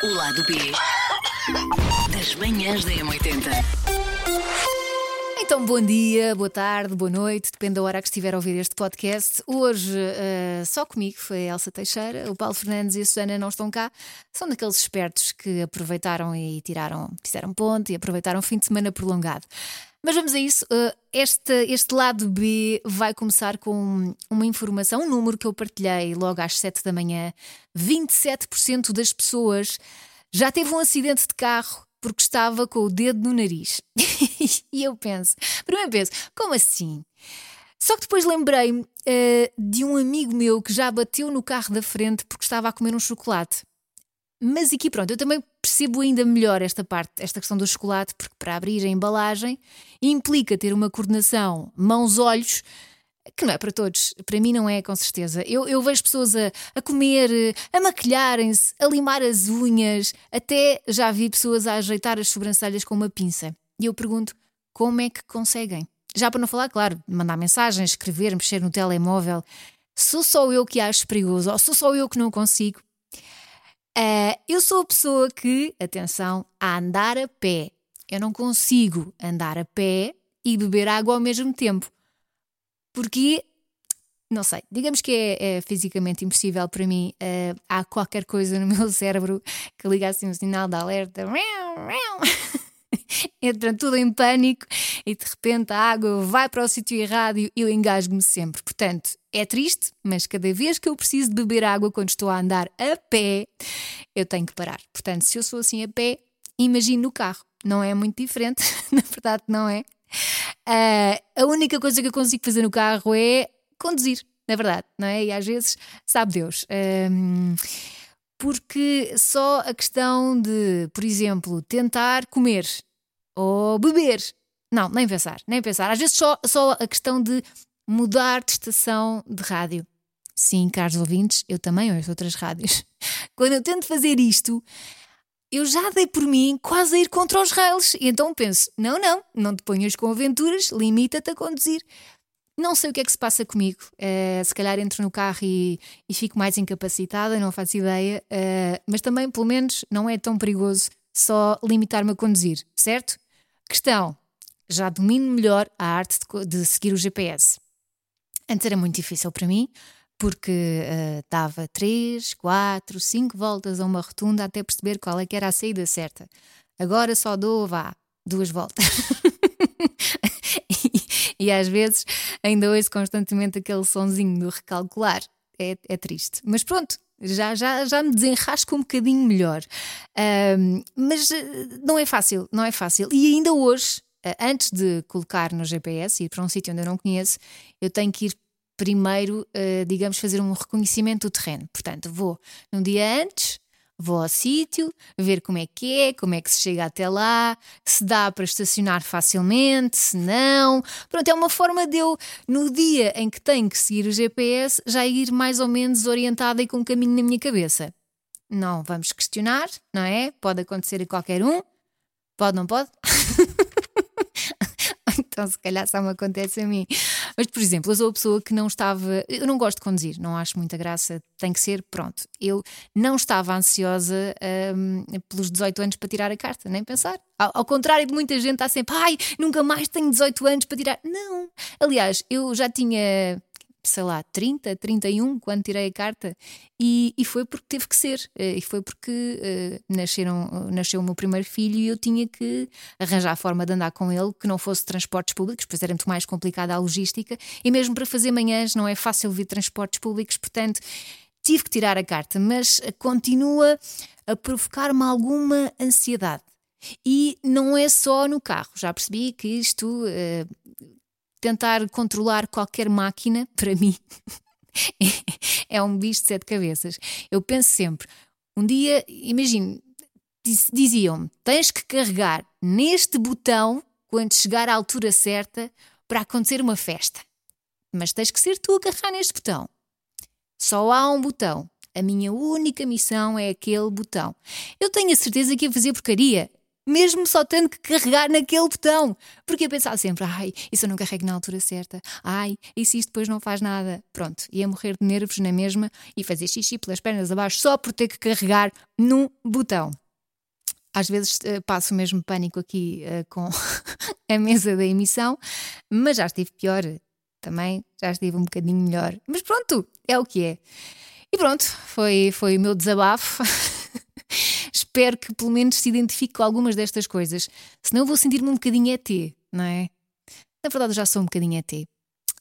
O lado B das manhãs da M80. Então, bom dia, boa tarde, boa noite, depende da hora que estiver a ouvir este podcast. Hoje, uh, só comigo foi a Elsa Teixeira, o Paulo Fernandes e a Susana não estão cá. São daqueles espertos que aproveitaram e tiraram, fizeram ponto e aproveitaram o fim de semana prolongado. Mas vamos a isso. Uh, este, este lado B vai começar com uma informação, um número que eu partilhei logo às 7 da manhã. 27% das pessoas já teve um acidente de carro porque estava com o dedo no nariz. e eu penso, primeiro penso, como assim? Só que depois lembrei-me uh, de um amigo meu que já bateu no carro da frente porque estava a comer um chocolate. Mas aqui pronto, eu também percebo ainda melhor esta parte, esta questão do chocolate, porque para abrir a embalagem implica ter uma coordenação mãos-olhos que não é para todos. Para mim não é, com certeza. Eu, eu vejo pessoas a, a comer, a maquilharem-se, a limar as unhas, até já vi pessoas a ajeitar as sobrancelhas com uma pinça. E eu pergunto, como é que conseguem? Já para não falar, claro, mandar mensagens, escrever, mexer no telemóvel. Sou só eu que acho perigoso ou sou só eu que não consigo? Uh, eu sou a pessoa que, atenção, a andar a pé. Eu não consigo andar a pé e beber água ao mesmo tempo. Porque, não sei, digamos que é, é fisicamente impossível para mim. Uh, há qualquer coisa no meu cérebro que liga assim um sinal de alerta. Entra tudo em pânico e de repente a água vai para o sítio errado e eu engasgo-me sempre. Portanto, é triste, mas cada vez que eu preciso de beber água quando estou a andar a pé, eu tenho que parar. Portanto, se eu sou assim a pé, imagino no carro. Não é muito diferente, na verdade, não é? Uh, a única coisa que eu consigo fazer no carro é conduzir, na verdade, não é? E às vezes, sabe Deus. Um, porque só a questão de, por exemplo, tentar comer ou beber. Não, nem pensar, nem pensar. Às vezes só, só a questão de mudar de estação de rádio. Sim, caros ouvintes, eu também ouço outras rádios. Quando eu tento fazer isto, eu já dei por mim quase a ir contra os rails. E então penso: não, não, não te ponhas com aventuras, limita-te a conduzir. Não sei o que é que se passa comigo. Uh, se calhar entro no carro e, e, fico mais incapacitada, não faço ideia. Uh, mas também, pelo menos, não é tão perigoso só limitar-me a conduzir, certo? Questão: já domino melhor a arte de, de seguir o GPS. Antes era muito difícil para mim, porque uh, dava 3, 4, 5 voltas a uma rotunda até perceber qual é que era a saída certa. Agora só dou, vá, duas voltas. e, e, às vezes ainda ouço constantemente aquele sonzinho do recalcular. É, é triste. Mas pronto, já, já, já me desenrasco um bocadinho melhor. Uh, mas uh, não é fácil, não é fácil. E ainda hoje, uh, antes de colocar no GPS e ir para um sítio onde eu não conheço, eu tenho que ir primeiro, uh, digamos, fazer um reconhecimento do terreno. Portanto, vou num dia antes, vou ao sítio, ver como é que é, como é que se chega até lá, se dá para estacionar facilmente, se não. Pronto, é uma forma de eu, no dia em que tenho que seguir o GPS, já ir mais ou menos orientada e com um caminho na minha cabeça. Não vamos questionar, não é? Pode acontecer a qualquer um. Pode, não pode? então, se calhar só me acontece a mim. Mas, por exemplo, eu sou a pessoa que não estava. Eu não gosto de conduzir, não acho muita graça, tem que ser, pronto. Eu não estava ansiosa um, pelos 18 anos para tirar a carta, nem pensar. Ao, ao contrário de muita gente, está sempre, ai, nunca mais tenho 18 anos para tirar. Não. Aliás, eu já tinha sei lá, 30, 31, quando tirei a carta, e, e foi porque teve que ser, eh, e foi porque uh, nasceram, nasceu o meu primeiro filho e eu tinha que arranjar a forma de andar com ele que não fosse transportes públicos, pois era muito mais complicada a logística, e mesmo para fazer manhãs não é fácil vir transportes públicos, portanto tive que tirar a carta, mas continua a provocar-me alguma ansiedade. E não é só no carro, já percebi que isto uh, tentar controlar qualquer máquina, para mim, é um bicho de sete cabeças. Eu penso sempre, um dia, imagino, diziam-me: tens que carregar neste botão quando chegar à altura certa para acontecer uma festa. Mas tens que ser tu a carregar neste botão. Só há um botão. A minha única missão é aquele botão. Eu tenho a certeza que ia fazer porcaria, mesmo só tendo que carregar naquele botão. Porque eu pensava sempre, ai, se eu não carrego na altura certa? Ai, e se isto depois não faz nada? Pronto, ia morrer de nervos na mesma e fazer xixi pelas pernas abaixo só por ter que carregar num botão. Às vezes uh, passo o mesmo pânico aqui uh, com a mesa da emissão, mas já estive pior também, já estive um bocadinho melhor. Mas pronto, é o que é. E pronto, foi, foi o meu desabafo. Espero que pelo menos se identifique com algumas destas coisas. Senão eu vou sentir-me um bocadinho ET, não é? Na verdade, eu já sou um bocadinho ET.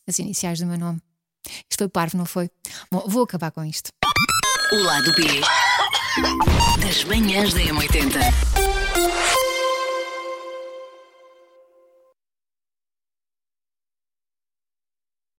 As iniciais do meu nome. Isto foi parvo, não foi? Bom, vou acabar com isto. O lado B das manhãs da M80.